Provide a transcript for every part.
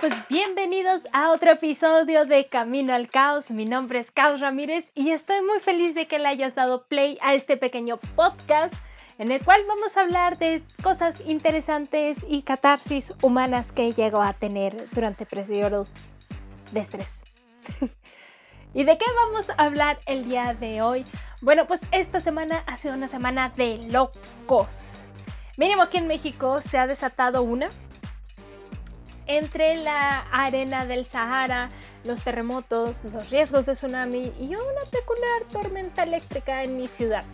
pues bienvenidos a otro episodio de Camino al Caos. Mi nombre es Caos Ramírez y estoy muy feliz de que le hayas dado play a este pequeño podcast en el cual vamos a hablar de cosas interesantes y catarsis humanas que llego a tener durante periodos de estrés. ¿Y de qué vamos a hablar el día de hoy? Bueno, pues esta semana ha sido una semana de locos. Mínimo aquí en México se ha desatado una entre la arena del Sahara, los terremotos, los riesgos de tsunami y una peculiar tormenta eléctrica en mi ciudad.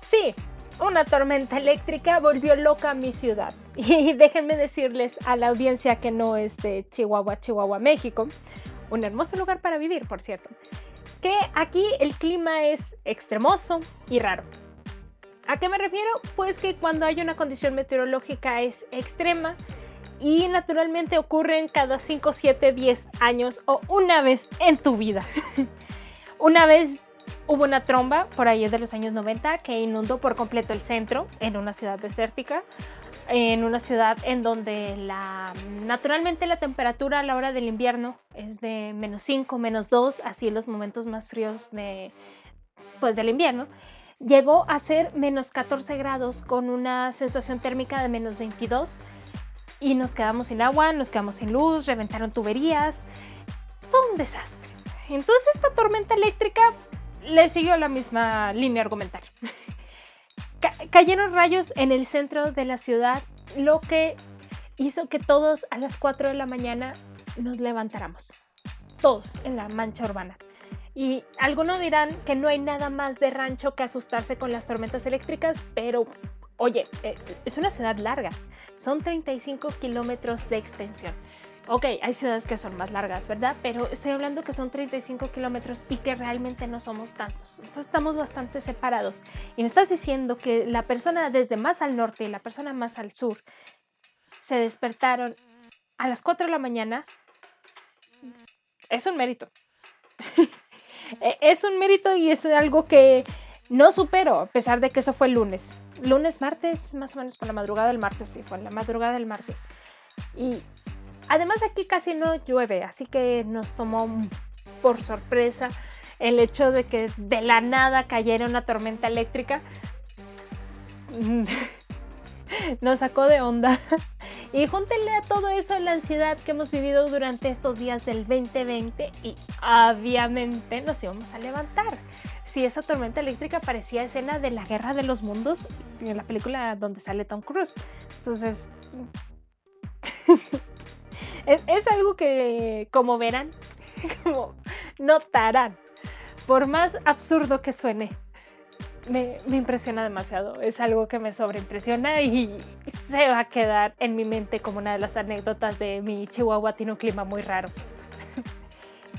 Sí, una tormenta eléctrica volvió loca mi ciudad. Y déjenme decirles a la audiencia que no es de Chihuahua, Chihuahua, México, un hermoso lugar para vivir, por cierto, que aquí el clima es extremoso y raro. ¿A qué me refiero? Pues que cuando hay una condición meteorológica es extrema, y naturalmente ocurren cada 5, 7, 10 años o una vez en tu vida. una vez hubo una tromba por ahí de los años 90 que inundó por completo el centro en una ciudad desértica, en una ciudad en donde la, naturalmente la temperatura a la hora del invierno es de menos 5, menos 2, así en los momentos más fríos de, pues, del invierno. Llegó a ser menos 14 grados con una sensación térmica de menos 22 y nos quedamos sin agua, nos quedamos sin luz, reventaron tuberías, todo un desastre. Entonces esta tormenta eléctrica le siguió la misma línea argumentaria. cayeron rayos en el centro de la ciudad, lo que hizo que todos a las 4 de la mañana nos levantáramos. Todos en la mancha urbana. Y algunos dirán que no hay nada más de rancho que asustarse con las tormentas eléctricas, pero Oye, eh, es una ciudad larga, son 35 kilómetros de extensión. Ok, hay ciudades que son más largas, ¿verdad? Pero estoy hablando que son 35 kilómetros y que realmente no somos tantos. Entonces estamos bastante separados. Y me estás diciendo que la persona desde más al norte y la persona más al sur se despertaron a las 4 de la mañana. Es un mérito. E, es un mérito y es algo que no supero, a pesar de que eso fue el lunes lunes, martes, más o menos por la madrugada del martes, sí, fue la madrugada del martes. Y además aquí casi no llueve, así que nos tomó por sorpresa el hecho de que de la nada cayera una tormenta eléctrica. nos sacó de onda. Y júntenle a todo eso la ansiedad que hemos vivido durante estos días del 2020 y obviamente nos íbamos a levantar si esa tormenta eléctrica parecía escena de la guerra de los mundos en la película donde sale Tom Cruise. Entonces, es, algo que, como verán, como notarán, por más absurdo que suene, me, me, impresiona demasiado. Es algo que me sobreimpresiona y se va a quedar en mi mente como una de las anécdotas de mi Chihuahua tiene un clima muy raro.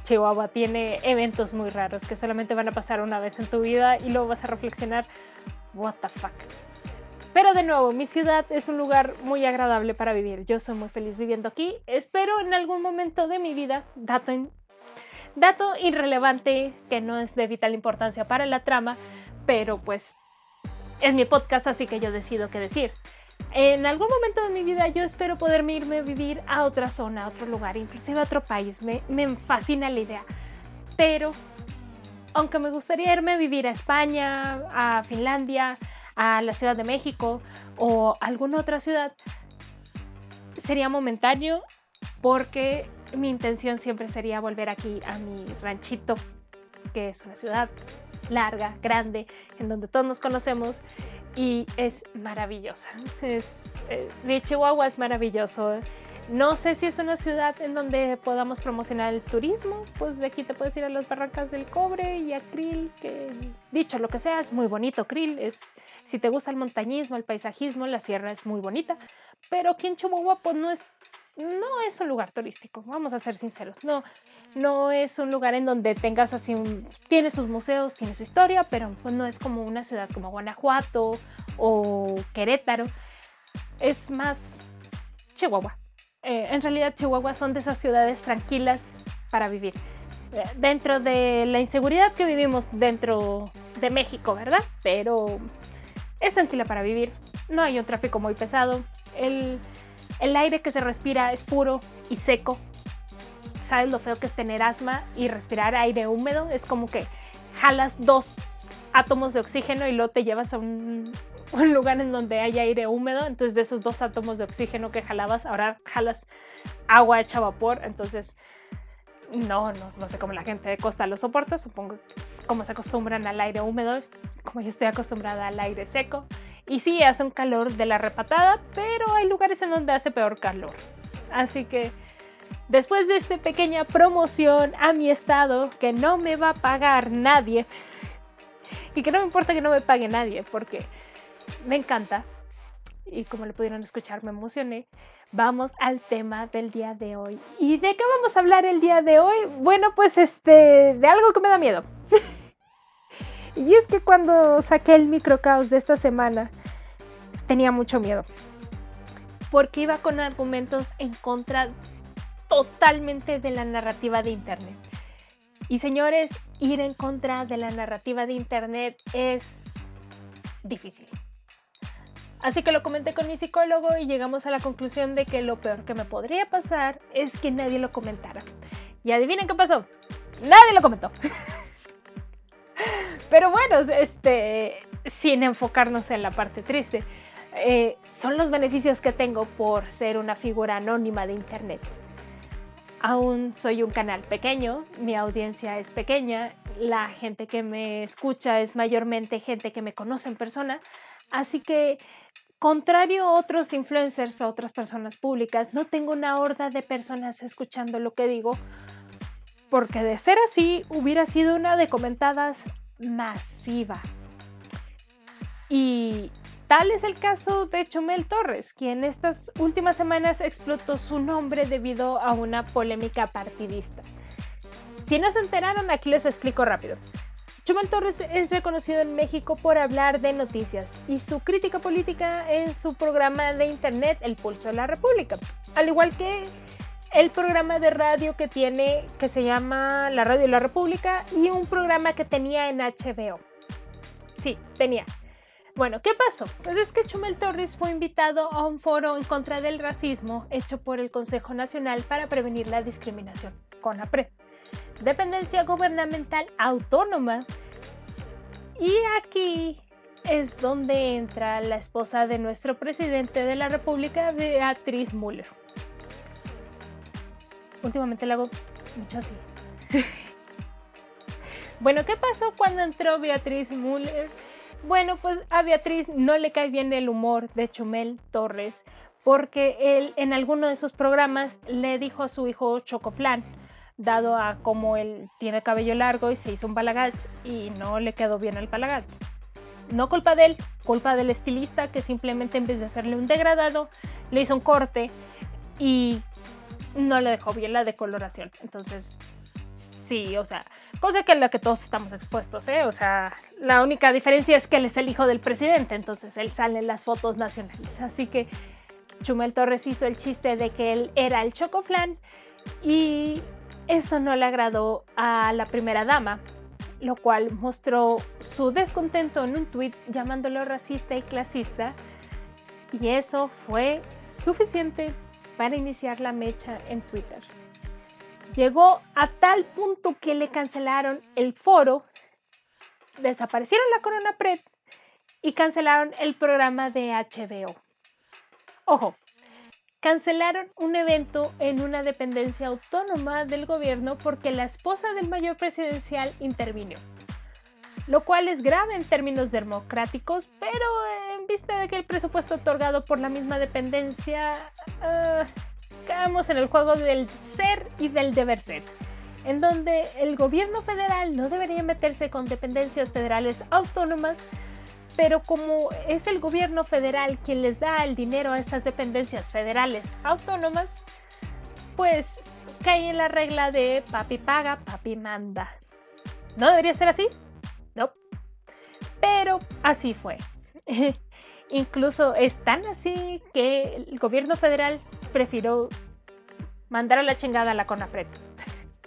Chihuahua tiene eventos muy raros que solamente van a pasar una vez en tu vida y luego vas a reflexionar, what the fuck. Pero de nuevo, mi ciudad es un lugar muy agradable para vivir. Yo soy muy feliz viviendo aquí. Espero en algún momento de mi vida, dato, dato irrelevante que no es de vital importancia para la trama, pero pues es mi podcast, así que yo decido qué decir. En algún momento de mi vida yo espero poderme irme a vivir a otra zona, a otro lugar, inclusive a otro país. Me, me fascina la idea. Pero, aunque me gustaría irme a vivir a España, a Finlandia, a la Ciudad de México o alguna otra ciudad, sería momentáneo porque mi intención siempre sería volver aquí a mi ranchito, que es una ciudad larga, grande, en donde todos nos conocemos y es maravillosa. Es, eh, de Chihuahua es maravilloso. No sé si es una ciudad en donde podamos promocionar el turismo, pues de aquí te puedes ir a las barrancas del cobre y a Krill, que dicho lo que sea, es muy bonito Krill, es, si te gusta el montañismo, el paisajismo, la sierra es muy bonita, pero aquí en Chihuahua pues no es no es un lugar turístico, vamos a ser sinceros. No, no es un lugar en donde tengas así un. Tiene sus museos, tiene su historia, pero pues no es como una ciudad como Guanajuato o Querétaro. Es más Chihuahua. Eh, en realidad, Chihuahua son de esas ciudades tranquilas para vivir. Eh, dentro de la inseguridad que vivimos dentro de México, ¿verdad? Pero es tranquila para vivir. No hay un tráfico muy pesado. El el aire que se respira es puro y seco, sabes lo feo que es tener asma y respirar aire húmedo. Es como que jalas dos átomos de oxígeno y luego te llevas a un, lugar en donde hay aire húmedo. Entonces de esos dos átomos de oxígeno que jalabas, ahora jalas agua hecha vapor. Entonces no, no, no sé cómo la gente de costa lo soporta, supongo como se acostumbran al aire húmedo, como yo estoy acostumbrada al aire seco. Y sí, hace un calor de la repatada, pero hay lugares en donde hace peor calor. Así que después de esta pequeña promoción a mi estado, que no me va a pagar nadie, y que no me importa que no me pague nadie, porque me encanta, y como le pudieron escuchar, me emocioné vamos al tema del día de hoy. ¿Y de qué vamos a hablar el día de hoy? Bueno, pues este, de algo que me da miedo. y es que cuando saqué el microcaos de esta semana, tenía mucho miedo. Porque iba con argumentos en contra totalmente de la narrativa de Internet. Y señores, ir en contra de la narrativa de Internet es difícil. Así que lo comenté con mi psicólogo y llegamos a la conclusión de que lo peor que me podría pasar es que nadie lo comentara. Y adivinen qué pasó. Nadie lo comentó. Pero bueno, este, sin enfocarnos en la parte triste, eh, son los beneficios que tengo por ser una figura anónima de Internet. Aún soy un canal pequeño, mi audiencia es pequeña, la gente que me escucha es mayormente gente que me conoce en persona, así que Contrario a otros influencers o otras personas públicas, no tengo una horda de personas escuchando lo que digo, porque de ser así hubiera sido una de comentadas masiva. Y tal es el caso de Chumel Torres, quien estas últimas semanas explotó su nombre debido a una polémica partidista. Si no se enteraron, aquí les explico rápido. Chumel Torres es reconocido en México por hablar de noticias y su crítica política en su programa de internet El Pulso de la República, al igual que el programa de radio que tiene que se llama La Radio de la República y un programa que tenía en HBO. Sí, tenía. Bueno, ¿qué pasó? Pues es que Chumel Torres fue invitado a un foro en contra del racismo hecho por el Consejo Nacional para Prevenir la Discriminación, CONAPRED dependencia gubernamental autónoma. Y aquí es donde entra la esposa de nuestro presidente de la República, Beatriz Müller. Últimamente le hago mucho así. bueno, ¿qué pasó cuando entró Beatriz Müller? Bueno, pues a Beatriz no le cae bien el humor de Chumel Torres porque él en alguno de sus programas le dijo a su hijo Chocoflan, dado a cómo él tiene cabello largo y se hizo un balagach y no le quedó bien el balagach. No culpa de él, culpa del estilista que simplemente en vez de hacerle un degradado, le hizo un corte y no le dejó bien la decoloración. Entonces, sí, o sea, cosa que en la que todos estamos expuestos, ¿eh? O sea, la única diferencia es que él es el hijo del presidente, entonces él sale en las fotos nacionales. Así que Chumel Torres hizo el chiste de que él era el chocoflan y eso no le agradó a la primera dama, lo cual mostró su descontento en un tuit llamándolo racista y clasista, y eso fue suficiente para iniciar la mecha en Twitter. Llegó a tal punto que le cancelaron el foro, desaparecieron la Corona Pred y cancelaron el programa de HBO. Ojo, cancelaron un evento en una dependencia autónoma del gobierno porque la esposa del mayor presidencial intervino. Lo cual es grave en términos democráticos, pero en vista de que el presupuesto otorgado por la misma dependencia, uh, caemos en el juego del ser y del deber ser, en donde el gobierno federal no debería meterse con dependencias federales autónomas, pero como es el gobierno federal quien les da el dinero a estas dependencias federales autónomas, pues cae en la regla de papi paga, papi manda. ¿No debería ser así? No. Pero así fue. Incluso es tan así que el gobierno federal prefirió mandar a la chingada a la CONAPRED.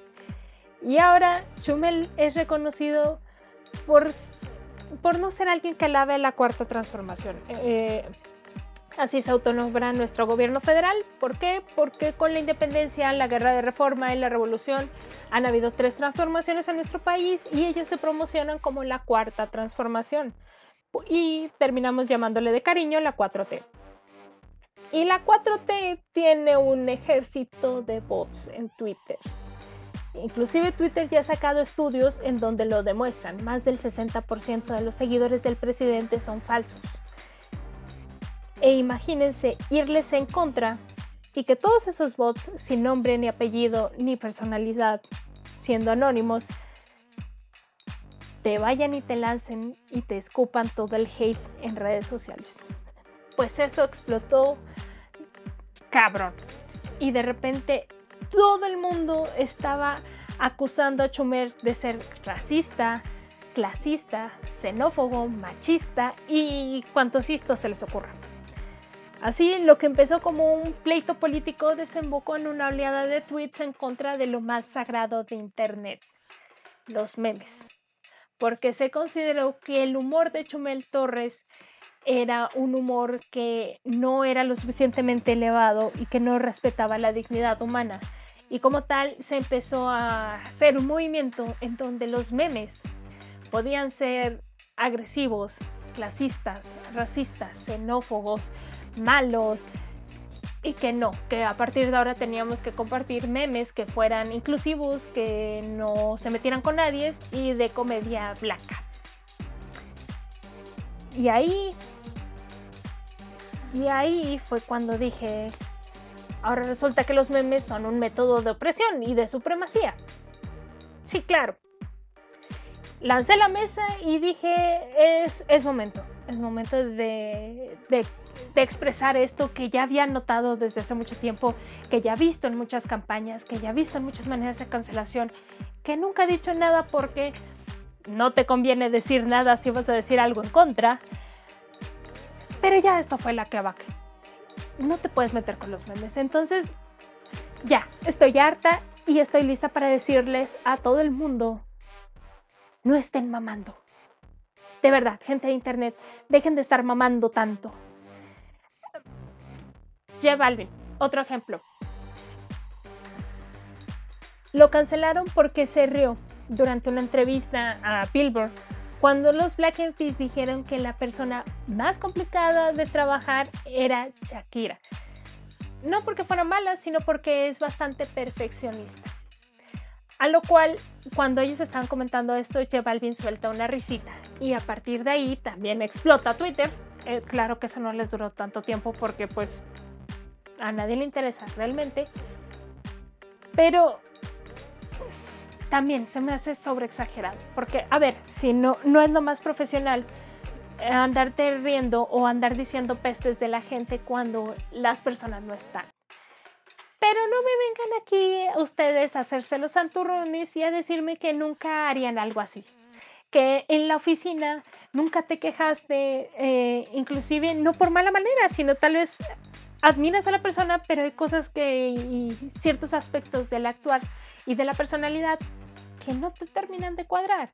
y ahora Chumel es reconocido por por no ser alguien que alabe la cuarta transformación. Eh, Así se autonombra nuestro gobierno federal. ¿Por qué? Porque con la independencia, la guerra de reforma y la revolución han habido tres transformaciones en nuestro país y ellos se promocionan como la cuarta transformación. Y terminamos llamándole de cariño la 4T. Y la 4T tiene un ejército de bots en Twitter. Inclusive Twitter ya ha sacado estudios en donde lo demuestran. Más del 60% de los seguidores del presidente son falsos. E imagínense irles en contra y que todos esos bots sin nombre ni apellido ni personalidad, siendo anónimos, te vayan y te lancen y te escupan todo el hate en redes sociales. Pues eso explotó cabrón. Y de repente todo el mundo estaba acusando a Chumel de ser racista, clasista, xenófobo, machista y cuantos histos se les ocurra. Así, lo que empezó como un pleito político desembocó en una oleada de tweets en contra de lo más sagrado de Internet, los memes, porque se consideró que el humor de Chumel Torres era un humor que no era lo suficientemente elevado y que no respetaba la dignidad humana. Y como tal se empezó a hacer un movimiento en donde los memes podían ser agresivos, clasistas, racistas, xenófobos, malos y que no, que a partir de ahora teníamos que compartir memes que fueran inclusivos, que no se metieran con nadie y de comedia blanca. Y ahí, y ahí fue cuando dije, ahora resulta que los memes son un método de opresión y de supremacía. Sí, claro. Lancé la mesa y dije, es, es momento, es momento de, de expresar esto que ya había notado desde hace mucho tiempo, que ya he visto en muchas campañas, que ya he visto en muchas maneras de cancelación, que nunca he dicho nada porque no te conviene decir nada si vas a decir algo en contra. Pero ya esto fue la clavaca. No te puedes meter con los memes. Entonces, ya, estoy harta y estoy lista para decirles a todo el mundo, no estén mamando. De verdad, gente de internet, dejen de estar mamando tanto. J Balvin, otro ejemplo. Lo cancelaron porque se rió durante una entrevista a Billboard cuando los Black Eyed Peas dijeron que la persona más complicada de trabajar era Shakira. No porque fuera mala, sino porque es bastante perfeccionista. A lo cual, cuando ellos estaban comentando esto, J Balvin suelta una risita y a partir de ahí también explota Twitter. Eh, claro que eso no les duró tanto tiempo porque pues a nadie le interesa realmente, pero también se me hace sobreexagerado, porque a ver, si no, no es lo más profesional andarte riendo o andar diciendo pestes de la gente cuando las personas no están. Pero no me vengan aquí ustedes a hacerse los santurrones y a decirme que nunca harían algo así. Que en la oficina nunca te quejaste, eh, inclusive no por mala manera, sino tal vez admiras a la persona, pero hay cosas que y ciertos aspectos del actuar y de la personalidad que no te terminan de cuadrar.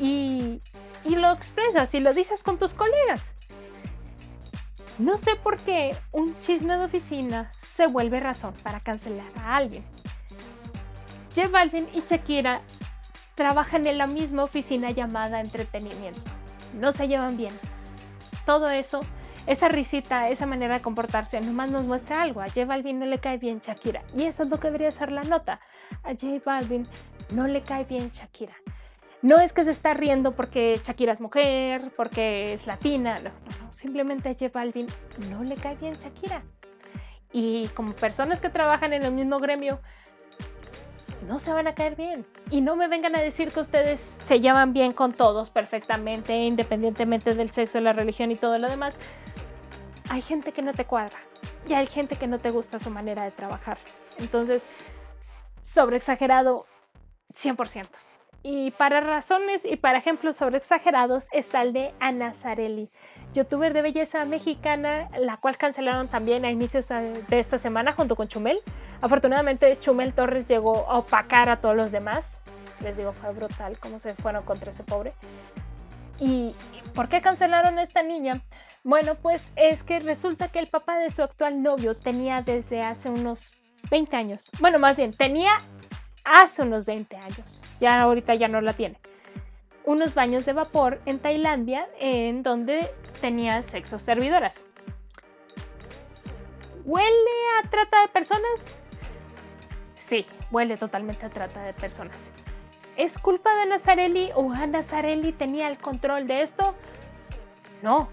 Y, y lo expresas y lo dices con tus colegas. No sé por qué un chisme de oficina se vuelve razón para cancelar a alguien. J Balvin y Shakira trabajan en la misma oficina llamada entretenimiento. No se llevan bien. Todo eso esa risita, esa manera de comportarse, nomás nos muestra algo. A J Balvin no le cae bien Shakira. Y eso es lo que debería ser la nota. A J Balvin no le cae bien Shakira. No es que se está riendo porque Shakira es mujer, porque es latina, no, no. Simplemente a J Balvin no le cae bien Shakira. Y como personas que trabajan en el mismo gremio, no se van a caer bien. Y no me vengan a decir que ustedes se llevan bien con todos perfectamente, independientemente del sexo, la religión y todo lo demás hay gente que no te cuadra y hay gente que no te gusta su manera de trabajar. Entonces, sobre exagerado 100%. Y para razones y para ejemplos sobre exagerados está el de Ana Zarelli, youtuber de belleza mexicana, la cual cancelaron también a inicios de esta semana junto con Chumel. Afortunadamente Chumel Torres llegó a opacar a todos los demás. Les digo, fue brutal cómo se fueron contra ese pobre. ¿Y por qué cancelaron a esta niña? Bueno, pues es que resulta que el papá de su actual novio tenía desde hace unos 20 años. Bueno, más bien, tenía hace unos 20 años. Ya ahorita ya no la tiene. Unos baños de vapor en Tailandia en donde tenía sexo servidoras. ¿Huele a trata de personas? Sí, huele totalmente a trata de personas. ¿Es culpa de Nazarelli o a Nazarelli tenía el control de esto? No,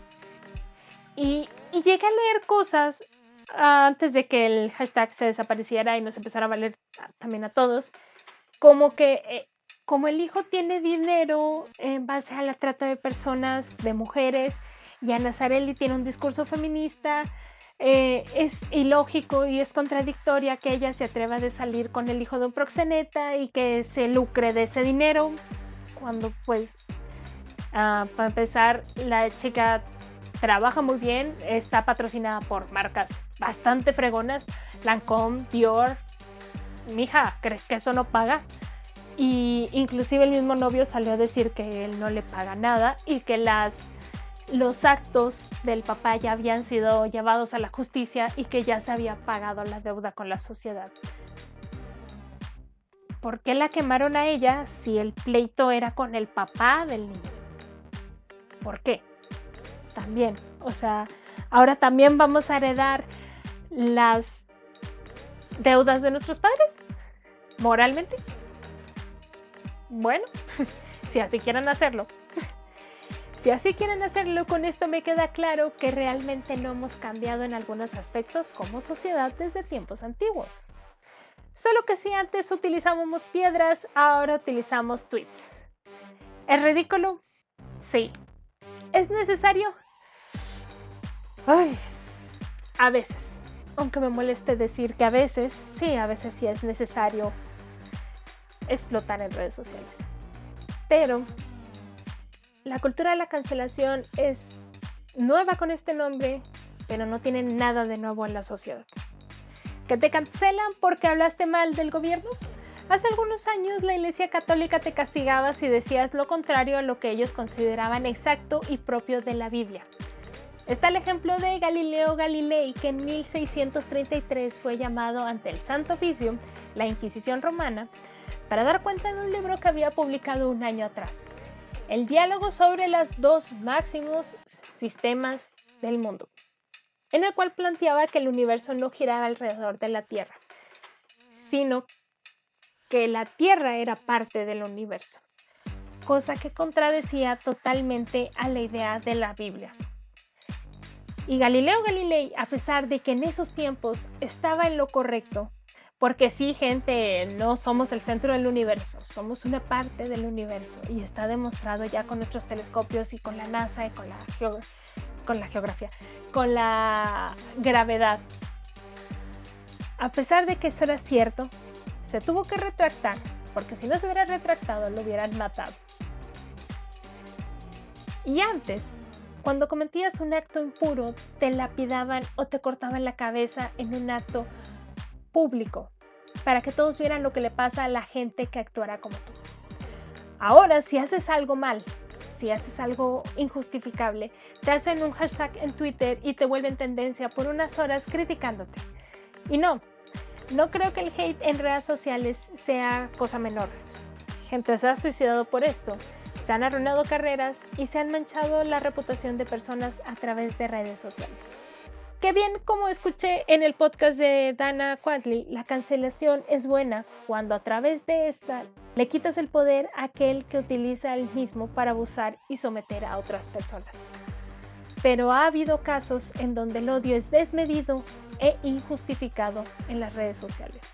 y, llegué a leer cosas antes de que el hashtag se desapareciera y nos empezara a valer también a todos, como que eh, como el hijo tiene dinero en base a la trata de personas, de mujeres, y Ana Zarelli tiene un discurso feminista, eh, es ilógico y es contradictoria que ella se atreva de salir con el hijo de un proxeneta y que se lucre de ese dinero, cuando pues, ah, para empezar, la chica trabaja muy bien, está patrocinada por marcas bastante fregonas, Lancome, Dior. Mija, ¿crees que eso no paga? Y inclusive el mismo novio salió a decir que él no le paga nada y que las los actos del papá ya habían sido llevados a la justicia y que ya se había pagado la deuda con la sociedad. ¿Por qué la quemaron a ella si el pleito era con el papá del niño? ¿Por qué? También. O sea, ahora también vamos a heredar las deudas de nuestros padres, moralmente. Bueno, si así quieren hacerlo. Si así quieren hacerlo, con esto me queda claro que realmente no hemos cambiado en algunos aspectos como sociedad desde tiempos antiguos. Solo que si antes utilizábamos piedras, ahora utilizamos tweets. ¿Es ridículo? Sí. ¿Es necesario? Ay, a veces. Aunque me moleste decir que a veces, sí, a veces sí es necesario explotar en redes sociales. Pero la cultura de la cancelación es nueva con este nombre, pero no tiene nada de nuevo en la sociedad. ¿Que te cancelan porque hablaste mal del gobierno? Hace algunos años la Iglesia Católica te castigaba si decías lo contrario a lo que ellos consideraban exacto y propio de la Biblia. Está el ejemplo de Galileo Galilei, que en 1633 fue llamado ante el Santo Oficio, la Inquisición romana, para dar cuenta de un libro que había publicado un año atrás, el diálogo sobre los dos máximos sistemas del mundo, en el cual planteaba que el universo no giraba alrededor de la Tierra, sino que la Tierra era parte del universo, cosa que contradecía totalmente a la idea de la Biblia. Y Galileo Galilei, a pesar de que en esos tiempos estaba en lo correcto, porque sí, gente, no somos el centro del universo, somos una parte del universo y está demostrado ya con nuestros telescopios y con la NASA y con la, con la geografía, con la gravedad. A pesar de que eso era cierto, se tuvo que retractar, porque si no se hubiera retractado lo hubieran matado. Y antes, cuando cometías un acto impuro, te lapidaban o te cortaban la cabeza en un acto público, para que todos vieran lo que le pasa a la gente que actuará como tú. Ahora, si haces algo mal, si haces algo injustificable, te hacen un hashtag en Twitter y te vuelven tendencia por unas horas criticándote. Y no, no creo que el hate en redes sociales sea cosa menor. Gente se ha suicidado por esto se han arruinado carreras y se han manchado la reputación de personas a través de redes sociales. Qué bien, como escuché en el podcast de Dana Quatley, la cancelación es buena cuando a través de esta le quitas el poder a aquel que utiliza el mismo para abusar y someter a otras personas. Pero ha habido casos en donde el odio es desmedido e injustificado en las redes sociales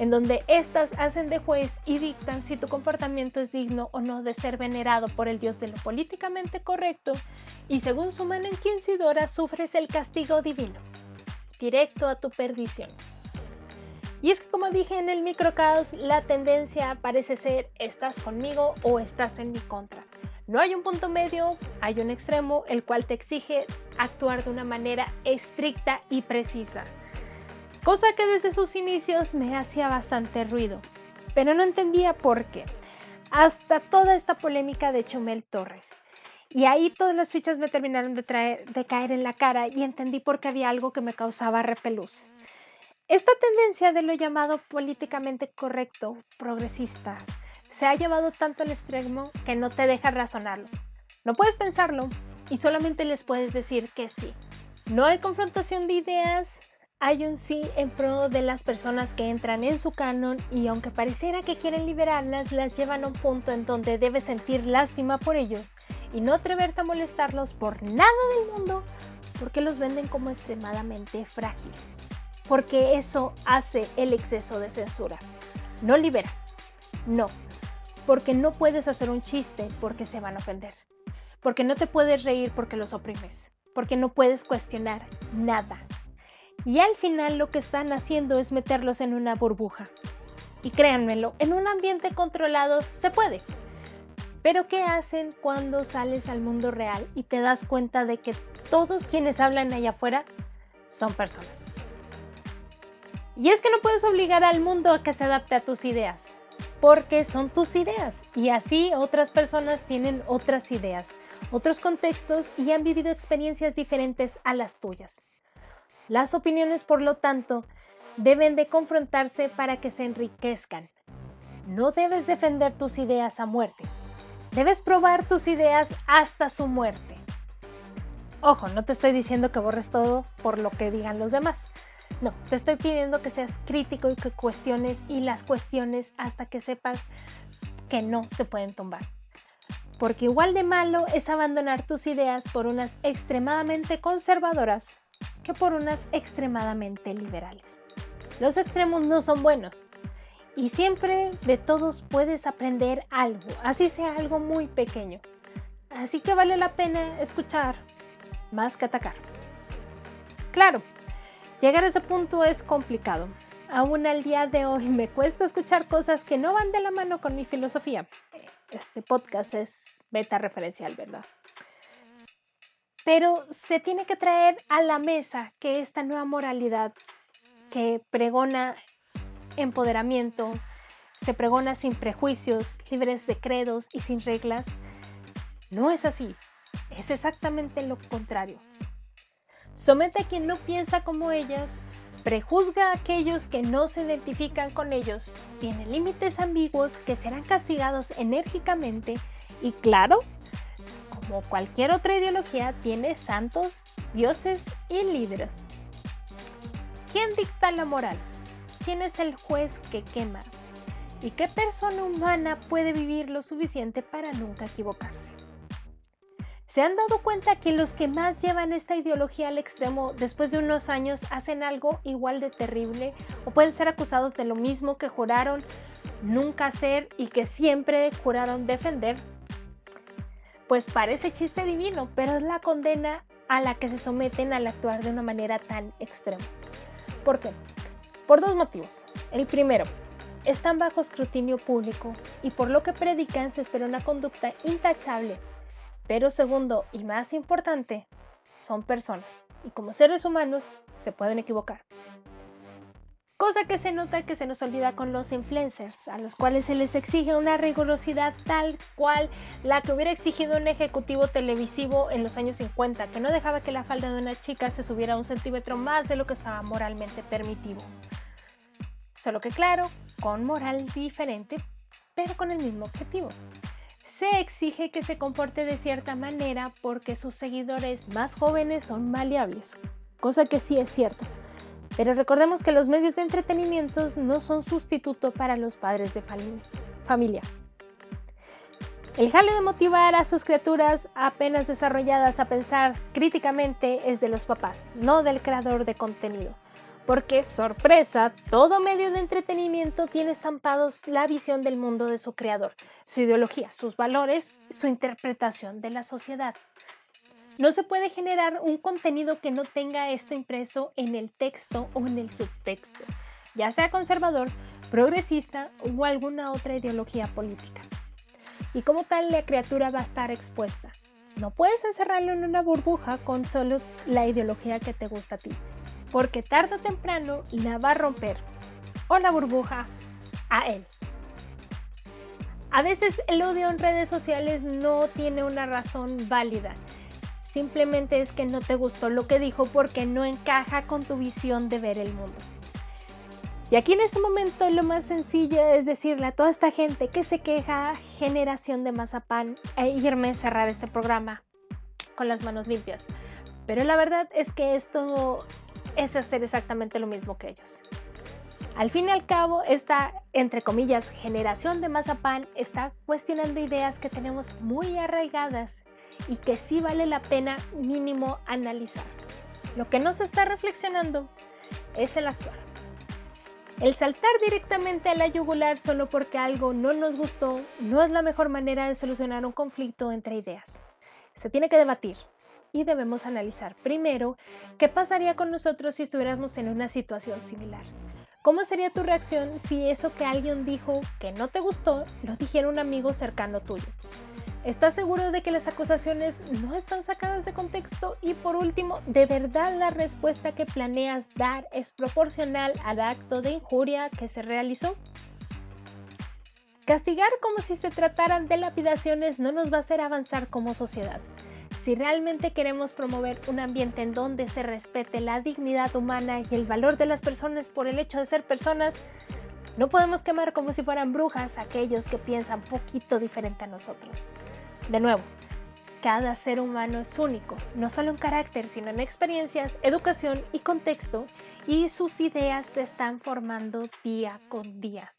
en donde éstas hacen de juez y dictan si tu comportamiento es digno o no de ser venerado por el Dios de lo políticamente correcto, y según su mano inquisidora sufres el castigo divino, directo a tu perdición. Y es que como dije en el microcaos, la tendencia parece ser estás conmigo o estás en mi contra. No hay un punto medio, hay un extremo el cual te exige actuar de una manera estricta y precisa cosa que desde sus inicios me hacía bastante ruido, pero no entendía por qué, hasta toda esta polémica de Chumel Torres. Y ahí todas las fichas me terminaron de, caer en la cara y entendí por qué había algo que me causaba repelús. Esta tendencia de lo llamado políticamente correcto, progresista, se ha llevado tanto al extremo que no te deja razonarlo. No puedes pensarlo y solamente les puedes decir que sí. No hay confrontación de ideas, hay un sí en pro de las personas que entran en su canon y aunque pareciera que quieren liberarlas, las llevan a un punto en donde debes sentir lástima por ellos y no atreverte a molestarlos por nada del mundo porque los venden como extremadamente frágiles. Porque eso hace el exceso de censura. No libera. No. Porque no puedes hacer un chiste porque se van a ofender. Porque no te puedes reír porque los oprimes. Porque no puedes cuestionar nada. Y al final lo que están haciendo es meterlos en una burbuja. Y créanmelo, en un ambiente controlado se puede. Pero ¿qué hacen cuando sales al mundo real y te das cuenta de que todos quienes hablan allá afuera son personas? Y es que no puedes obligar al mundo a que se adapte a tus ideas, porque son tus ideas y así otras personas tienen otras ideas, otros contextos y han vivido experiencias diferentes a las tuyas. Las opiniones, por lo tanto, deben de confrontarse para que se enriquezcan. No debes defender tus ideas a muerte, Debes probar tus ideas hasta su muerte. Ojo, no te estoy diciendo que borres todo por lo que digan los demás. No, te estoy pidiendo que seas crítico y que cuestiones y las cuestiones hasta que sepas que no se pueden tumbar. Porque igual de malo es abandonar tus ideas por unas extremadamente conservadoras que por unas extremadamente liberales. Los extremos no son buenos, y siempre de todos puedes aprender algo, así sea algo muy pequeño. Así que vale la pena escuchar más que atacar. Claro, llegar a ese punto es complicado. Aún al día de hoy me cuesta escuchar cosas que no van de la mano con mi filosofía. Este podcast es beta referencial, ¿verdad? Pero se tiene que traer a la mesa que esta nueva moralidad que pregona empoderamiento, se pregona sin prejuicios, libres de credos y sin reglas. No es así, es exactamente lo contrario. Somete a quien no piensa como ellas, prejuzga a aquellos que no se identifican con ellos, tiene límites ambiguos que serán castigados enérgicamente y claro, como cualquier otra ideología, tiene santos, dioses y líderes. ¿Quién dicta la moral? ¿Quién es el juez que quema? ¿Y qué persona humana puede vivir lo suficiente para nunca equivocarse? ¿Se han dado cuenta que los que más llevan esta ideología al extremo después de unos años hacen algo igual de terrible o pueden ser acusados de lo mismo que juraron nunca hacer y que siempre juraron defender? Pues parece chiste divino, pero es la condena a la que se someten al actuar de una manera tan extrema. ¿Por qué? Por dos motivos. El primero, están bajo escrutinio público y por lo que predican se espera una conducta intachable. Pero segundo y más importante, son personas y como seres humanos se pueden equivocar. Cosa que se nota que se nos olvida con los influencers, a los cuales se les exige una rigurosidad tal cual la que hubiera exigido un ejecutivo televisivo en los años 50, que no dejaba que la falda de una chica se subiera un centímetro más de lo que estaba moralmente permitido. Solo que claro, con moral diferente, pero con el mismo objetivo. Se exige que se comporte de cierta manera porque sus seguidores más jóvenes son maleables, cosa que sí es cierto. Pero recordemos que los medios de entretenimiento no son sustituto para los padres de familia. El jale de motivar a sus criaturas apenas desarrolladas a pensar críticamente es de los papás, no del creador de contenido. Porque, sorpresa, todo medio de entretenimiento tiene estampados la visión del mundo de su creador, su ideología, sus valores, su interpretación de la sociedad. No se puede generar un contenido que no tenga esto impreso en el texto o en el subtexto, ya sea conservador, progresista o alguna otra ideología política. Y como tal, la criatura va a estar expuesta. No puedes encerrarlo en una burbuja con solo la ideología que te gusta a ti porque tarde o temprano la va a romper o la burbuja a él. A veces el odio en redes sociales no tiene una razón válida. Simplemente es que no te gustó lo que dijo porque no encaja con tu visión de ver el mundo. Y aquí en este momento lo más sencillo es decirle a toda esta gente que se queja, generación de mazapán, e irme a cerrar este programa con las manos limpias. Pero la verdad es que esto es hacer exactamente lo mismo que ellos. Al fin y al cabo, esta, entre comillas, generación de mazapán está cuestionando ideas que tenemos muy arraigadas y que sí vale la pena mínimo analizar. Lo que no se está reflexionando es el actuar. El saltar directamente a la yugular solo porque algo no nos gustó no es la mejor manera de solucionar un conflicto entre ideas. Se tiene que debatir, y debemos analizar primero qué pasaría con nosotros si estuviéramos en una situación similar. ¿Cómo sería tu reacción si eso que alguien dijo que no te gustó lo dijera un amigo cercano tuyo? ¿Estás seguro de que las acusaciones no están sacadas de contexto? Y por último, ¿de verdad la respuesta que planeas dar es proporcional al acto de injuria que se realizó? Castigar como si se trataran de lapidaciones no nos va a hacer avanzar como sociedad. Si realmente queremos promover un ambiente en donde se respete la dignidad humana y el valor de las personas por el hecho de ser personas, no podemos quemar como si fueran brujas a aquellos que piensan poquito diferente a nosotros. De nuevo, cada ser humano es único, no solo en carácter, sino en experiencias, educación y contexto, y sus ideas se están formando día con día.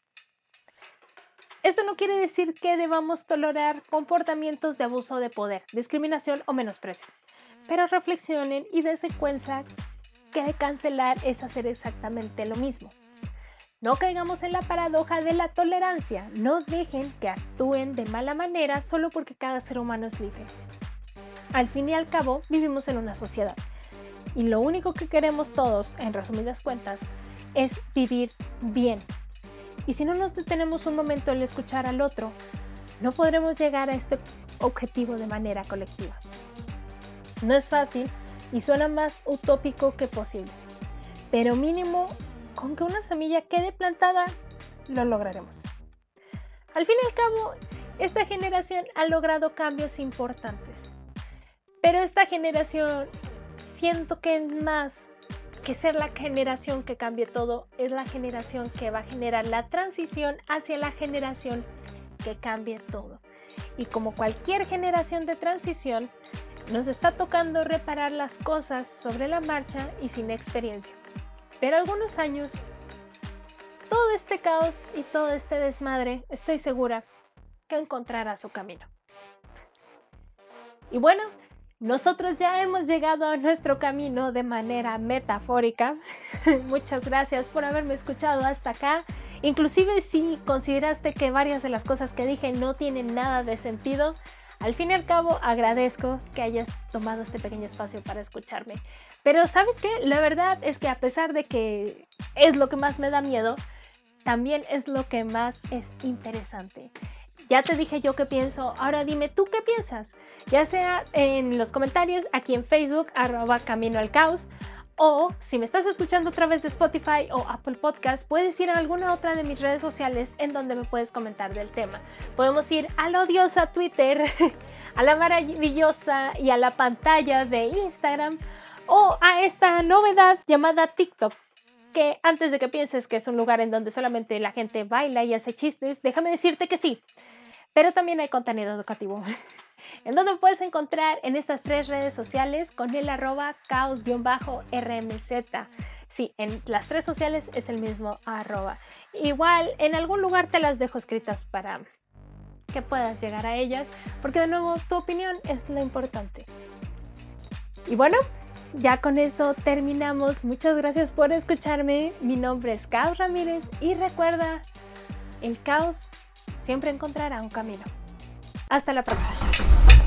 Esto no quiere decir que debamos tolerar comportamientos de abuso de poder, discriminación o menosprecio, pero reflexionen y dense cuenta que cancelar es hacer exactamente lo mismo. No caigamos en la paradoja de la tolerancia, no dejen que actúen de mala manera solo porque cada ser humano es libre. Al fin y al cabo, vivimos en una sociedad y lo único que queremos todos, en resumidas cuentas, es vivir bien, y si no nos detenemos un momento en escuchar al otro, no podremos llegar a este objetivo de manera colectiva. No es fácil y suena más utópico que posible, pero mínimo con que una semilla quede plantada, lo lograremos. Al fin y al cabo, esta generación ha logrado cambios importantes, pero esta generación siento que más que ser la generación que cambie todo es la generación que va a generar la transición hacia la generación que cambie todo. Y como cualquier generación de transición, nos está tocando reparar las cosas sobre la marcha y sin experiencia. Pero algunos años, todo este caos y todo este desmadre, estoy segura que encontrará su camino. Y bueno, nosotros ya hemos llegado a nuestro camino de manera metafórica. Muchas gracias por haberme escuchado hasta acá. Inclusive si consideraste que varias de las cosas que dije no tienen nada de sentido, al fin y al cabo agradezco que hayas tomado este pequeño espacio para escucharme. Pero sabes qué, la verdad es que a pesar de que es lo que más me da miedo, también es lo que más es interesante. Ya te dije yo qué pienso, ahora dime tú qué piensas, ya sea en los comentarios aquí en Facebook, arroba Camino al Caos, o si me estás escuchando a través de Spotify o Apple Podcast, puedes ir a alguna otra de mis redes sociales en donde me puedes comentar del tema. Podemos ir a la odiosa Twitter, a la maravillosa y a la pantalla de Instagram o a esta novedad llamada TikTok que antes de que pienses que es un lugar en donde solamente la gente baila y hace chistes, déjame decirte que sí. Pero también hay contenido educativo. en donde puedes encontrar en estas tres redes sociales con el arroba caos-rmz. Sí, en las tres sociales es el mismo arroba. Igual, en algún lugar te las dejo escritas para que puedas llegar a ellas, porque de nuevo tu opinión es lo importante. Y bueno, ya con eso terminamos. Muchas gracias por escucharme. Mi nombre es Caos Ramírez y recuerda, el caos siempre encontrará un camino. Hasta la próxima.